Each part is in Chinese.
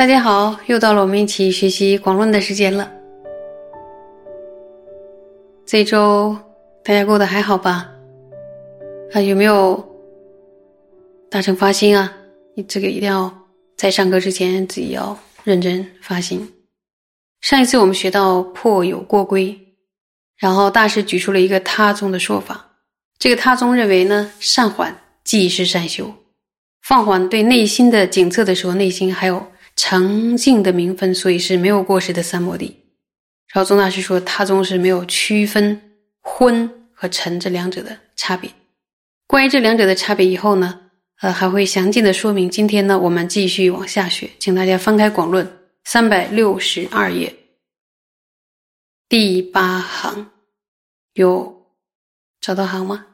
大家好，又到了我们一起学习广论的时间了。这周大家过得还好吧？啊，有没有达成发心啊？你这个一定要在上课之前自己要认真发心。上一次我们学到破有过归，然后大师举出了一个他宗的说法。这个他宗认为呢，善缓即是善修，放缓对内心的检测的时候，内心还有。澄净的明分，所以是没有过失的三摩地。然后宗大师说，他宗是没有区分昏和沉这两者的差别。关于这两者的差别，以后呢，呃，还会详尽的说明。今天呢，我们继续往下学，请大家翻开《广论》三百六十二页第八行，有找到行吗？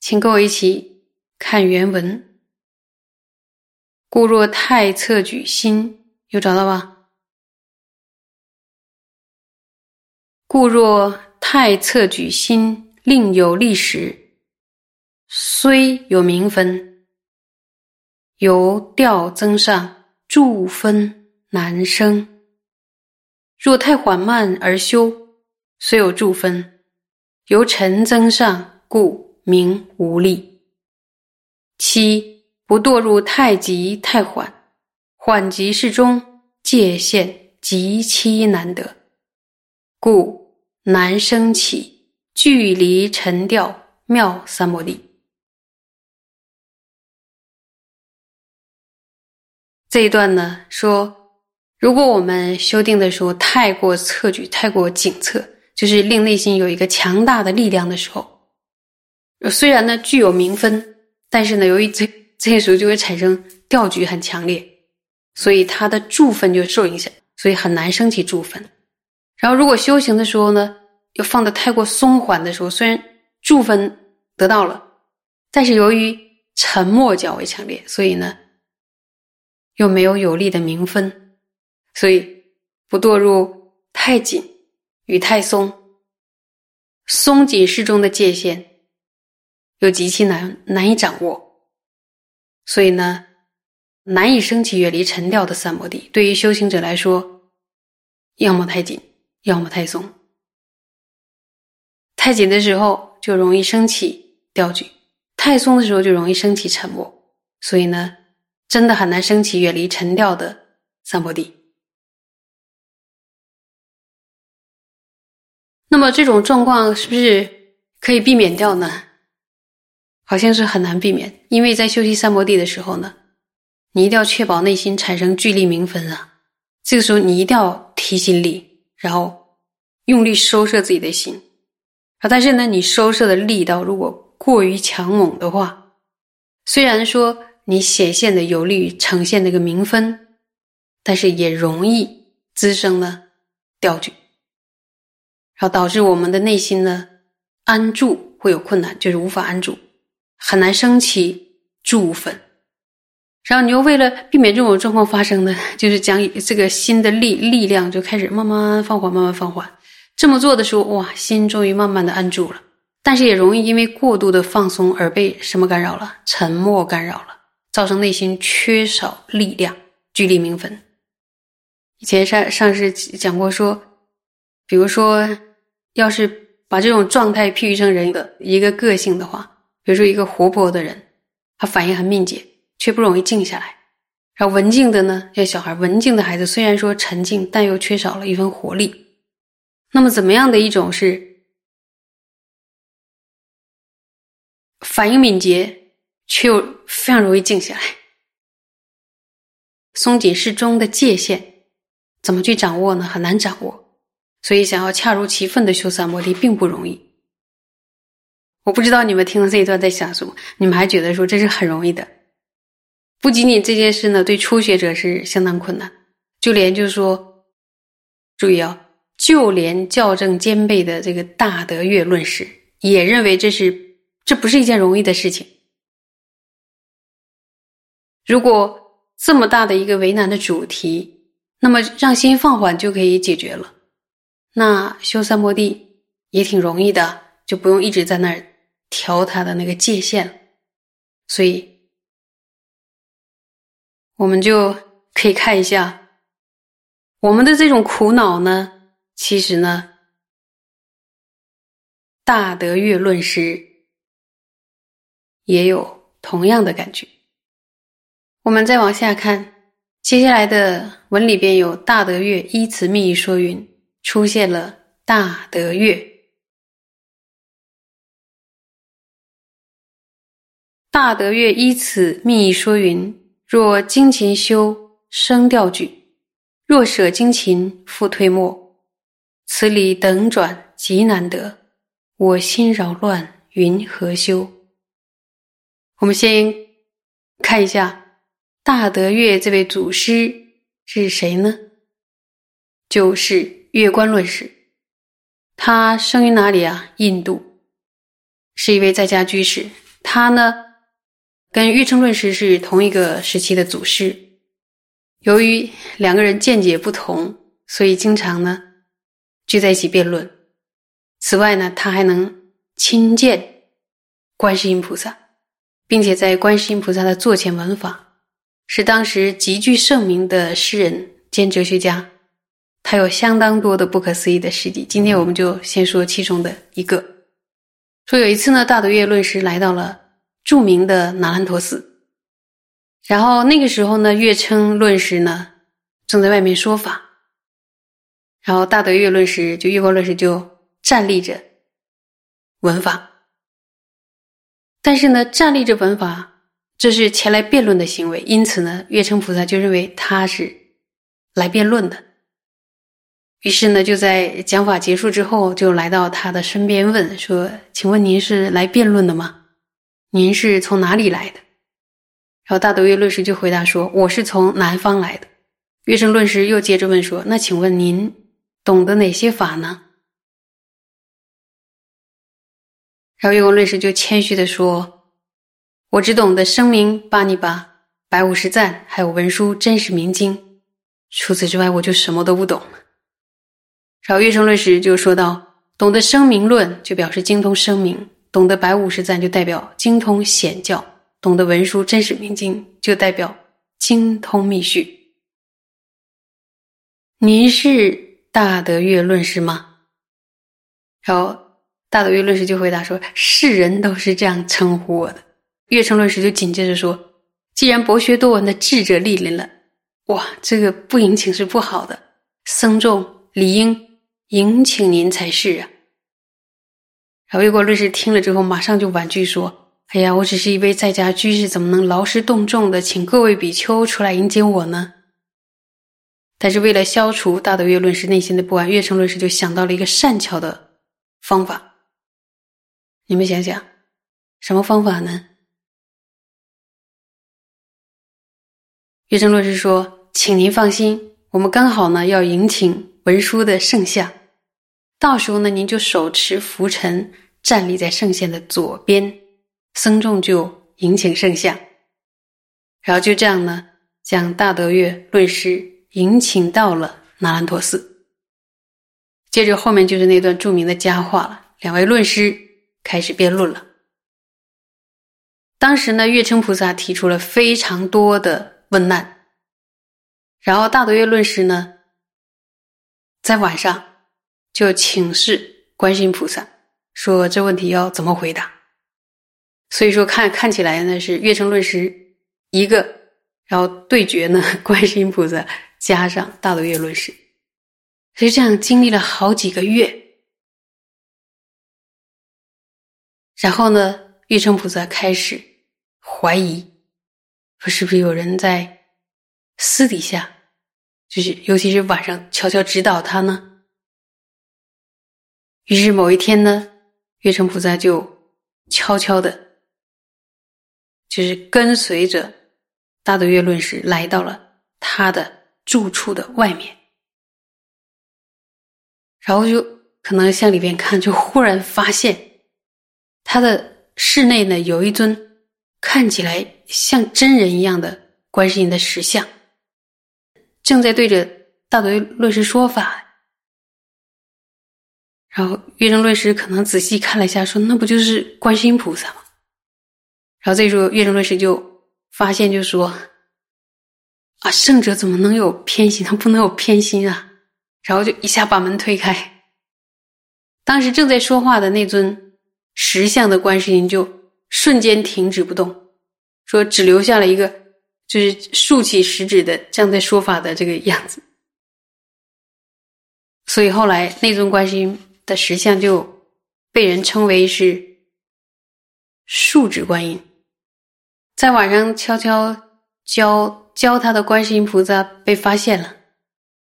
请跟我一起。看原文，故若太侧举心，有找到吧？故若太侧举心，另有历史，虽有名分，由调增上，助分难生。若太缓慢而修，虽有助分，由沉增上，故名无力。七不堕入太急太缓，缓急适中，界限极其难得，故难升起距离沉调妙三摩地。这一段呢说，如果我们修订的时候太过侧举、太过紧侧，就是令内心有一个强大的力量的时候，虽然呢具有名分。但是呢，由于这这些时候就会产生调举很强烈，所以它的助分就受影响，所以很难升起助分。然后如果修行的时候呢，又放的太过松缓的时候，虽然助分得到了，但是由于沉默较为强烈，所以呢，又没有有力的明分，所以不堕入太紧与太松，松紧适中的界限。又极其难难以掌握，所以呢，难以升起远离沉掉的三摩地。对于修行者来说，要么太紧，要么太松。太紧的时候就容易升起调举，太松的时候就容易升起沉默。所以呢，真的很难升起远离沉掉的三摩地。那么这种状况是不是可以避免掉呢？好像是很难避免，因为在修习三摩地的时候呢，你一定要确保内心产生聚力明分啊。这个时候你一定要提心力，然后用力收摄自己的心啊。但是呢，你收摄的力道如果过于强猛的话，虽然说你显现的有利于呈现那个明分，但是也容易滋生呢掉举，然后导致我们的内心呢安住会有困难，就是无法安住。很难升起助分，然后你又为了避免这种状况发生呢，就是将这个心的力力量就开始慢慢放缓，慢慢放缓。这么做的时候，哇，心终于慢慢的安住了。但是也容易因为过度的放松而被什么干扰了？沉默干扰了，造成内心缺少力量，聚力明分。以前上上师讲过说，比如说，要是把这种状态譬喻成人的一个个性的话。比如说，一个活泼的人，他反应很敏捷，却不容易静下来；然后文静的呢，像小孩，文静的孩子虽然说沉静，但又缺少了一份活力。那么，怎么样的一种是反应敏捷，却又非常容易静下来？松紧适中的界限，怎么去掌握呢？很难掌握。所以，想要恰如其分的修三摩地，并不容易。我不知道你们听了这一段在想什么，你们还觉得说这是很容易的？不仅仅这件事呢，对初学者是相当困难，就连就是说，注意啊，就连校正兼备的这个大德月论师也认为这是这不是一件容易的事情。如果这么大的一个为难的主题，那么让心放缓就可以解决了，那修三摩地也挺容易的，就不用一直在那儿。调他的那个界限，所以我们就可以看一下我们的这种苦恼呢，其实呢，大德月论师也有同样的感觉。我们再往下看，接下来的文里边有大德月依词密说云，出现了大德月。大德月依此密意说云。若精勤修声调举，若舍精勤复退没，此理等转极难得。我心扰乱，云何修？我们先看一下大德月这位祖师是谁呢？就是月观论师。他生于哪里啊？印度，是一位在家居士。他呢？跟月称论师是同一个时期的祖师，由于两个人见解不同，所以经常呢聚在一起辩论。此外呢，他还能亲见观世音菩萨，并且在观世音菩萨的座前闻法，是当时极具盛名的诗人兼哲学家。他有相当多的不可思议的事迹。今天我们就先说其中的一个。说有一次呢，大德月论师来到了。著名的那兰陀寺，然后那个时候呢，月称论师呢正在外面说法，然后大德月论师就月光论师就站立着闻法，但是呢，站立着闻法这是前来辩论的行为，因此呢，月称菩萨就认为他是来辩论的，于是呢，就在讲法结束之后，就来到他的身边问说：“请问您是来辩论的吗？”您是从哪里来的？然后大德月论师就回答说：“我是从南方来的。”月生论师又接着问说：“那请问您懂得哪些法呢？”然后月光论师就谦虚的说：“我只懂得声明巴尼巴、白五十赞，还有文殊真实明经。除此之外，我就什么都不懂。”然后月生论师就说道：“懂得声明论，就表示精通声明。”懂得白五十赞就代表精通显教，懂得文殊真实明经就代表精通密续。您是大德月论师吗？然后大德月论师就回答说：“世人都是这样称呼我的。”月称论师就紧接着说：“既然博学多闻的智者莅临了，哇，这个不迎请是不好的，僧众理应迎请您才是啊。”然后月光论师听了之后，马上就婉拒说：“哎呀，我只是一位在家居士，怎么能劳师动众的请各位比丘出来迎接我呢？”但是为了消除大德月论师内心的不安，月称论师就想到了一个善巧的方法。你们想想，什么方法呢？月称论师说：“请您放心，我们刚好呢要迎请文殊的圣像。”到时候呢，您就手持拂尘，站立在圣像的左边，僧众就迎请圣像，然后就这样呢，将大德月论师迎请到了那兰陀寺。接着后面就是那段著名的佳话了，两位论师开始辩论了。当时呢，月称菩萨提出了非常多的问难，然后大德月论师呢，在晚上。就请示观世音菩萨，说这问题要怎么回答。所以说，看看起来呢是月称论师一个，然后对决呢 观世音菩萨加上大德月论师，所以这样经历了好几个月。然后呢，月称菩萨开始怀疑，说是不是有人在私底下，就是尤其是晚上悄悄指导他呢？于是某一天呢，月城菩萨就悄悄的，就是跟随着大德月论师来到了他的住处的外面，然后就可能向里边看，就忽然发现他的室内呢有一尊看起来像真人一样的观世音的石像，正在对着大德月论师说法。然后月正论师可能仔细看了一下，说：“那不就是观世音菩萨吗？”然后这时候月正论师就发现，就说：“啊，圣者怎么能有偏心？他不能有偏心啊！然后就一下把门推开。当时正在说话的那尊石像的观世音就瞬间停止不动，说只留下了一个就是竖起食指的这样在说法的这个样子。所以后来那尊观世音的石像就被人称为是竖指观音。在晚上悄悄教教他的观世音菩萨被发现了，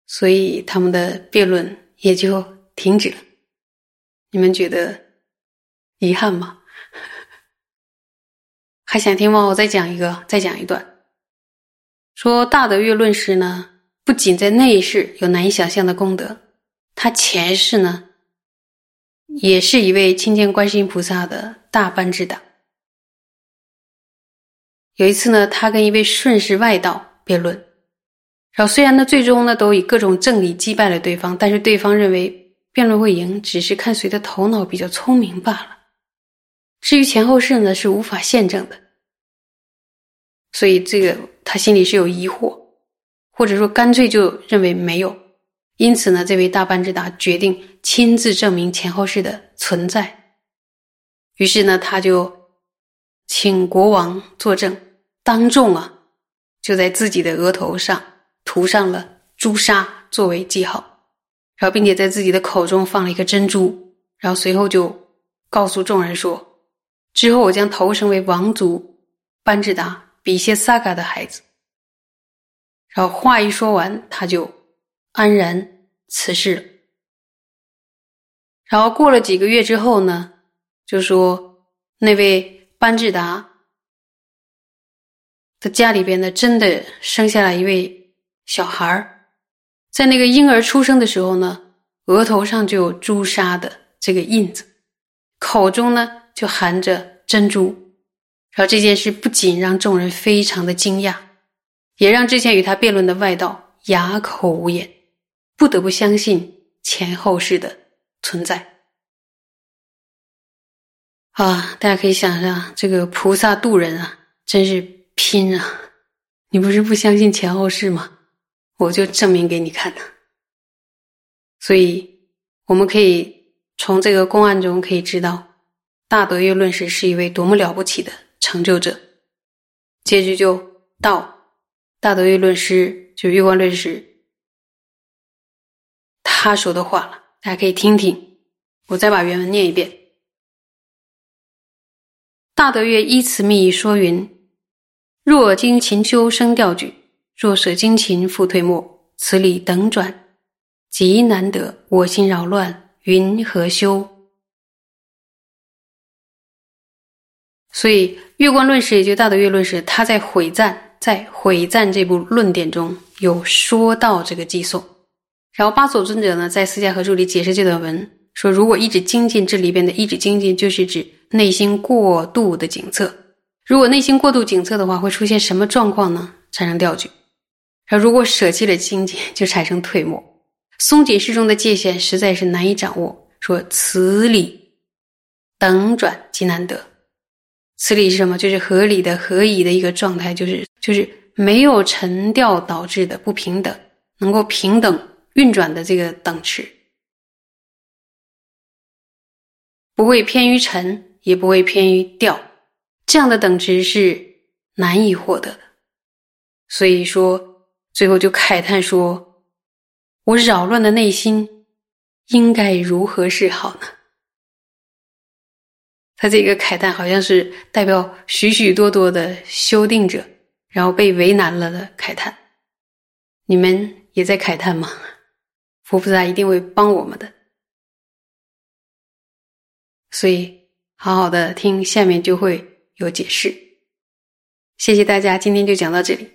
所以他们的辩论也就停止了。你们觉得遗憾吗？还想听吗？我再讲一个，再讲一段。说大德月论师呢，不仅在内世有难以想象的功德，他前世呢，也是一位亲见观世音菩萨的大班智达。有一次呢，他跟一位顺势外道辩论，然后虽然呢，最终呢，都以各种正理击败了对方，但是对方认为。辩论会赢，只是看谁的头脑比较聪明罢了。至于前后事呢，是无法验证的。所以这个他心里是有疑惑，或者说干脆就认为没有。因此呢，这位大班智达决定亲自证明前后世的存在。于是呢，他就请国王作证，当众啊，就在自己的额头上涂上了朱砂作为记号。然后，并且在自己的口中放了一个珍珠，然后随后就告诉众人说：“之后我将投生为王族班智达比谢萨嘎的孩子。”然后话一说完，他就安然辞世了。然后过了几个月之后呢，就说那位班智达的家里边呢，真的生下了一位小孩儿。在那个婴儿出生的时候呢，额头上就有朱砂的这个印子，口中呢就含着珍珠，然后这件事不仅让众人非常的惊讶，也让之前与他辩论的外道哑口无言，不得不相信前后世的。存在。啊，大家可以想象，这个菩萨渡人啊，真是拼啊！你不是不相信前后世吗？我就证明给你看的，所以我们可以从这个公案中可以知道，大德月论师是一位多么了不起的成就者。结局就到大德月论师，就月光论师，他说的话了，大家可以听听。我再把原文念一遍：大德月依此密说云：若经勤修生调举。若舍精勤复退没，此理等转，极难得。我心扰乱，云何修？所以，月光论师也就大德月论师，他在毁赞，在毁赞这部论点中有说到这个寄送。然后，八所尊者呢，在私家合注里解释这段文，说如果一指精进，这里边的一指精进就是指内心过度的警测。如果内心过度警测的话，会出现什么状况呢？产生调举。而如果舍弃了精进，就产生退没。松紧适中的界限实在是难以掌握。说此理等转极难得。此理是什么？就是合理的、合宜的一个状态，就是就是没有沉掉导致的不平等，能够平等运转的这个等持，不会偏于沉，也不会偏于掉，这样的等值是难以获得的。所以说。最后就慨叹说：“我扰乱的内心，应该如何是好呢？”他这个慨叹好像是代表许许多多的修订者，然后被为难了的慨叹。你们也在慨叹吗？佛菩萨一定会帮我们的，所以好好的听，下面就会有解释。谢谢大家，今天就讲到这里。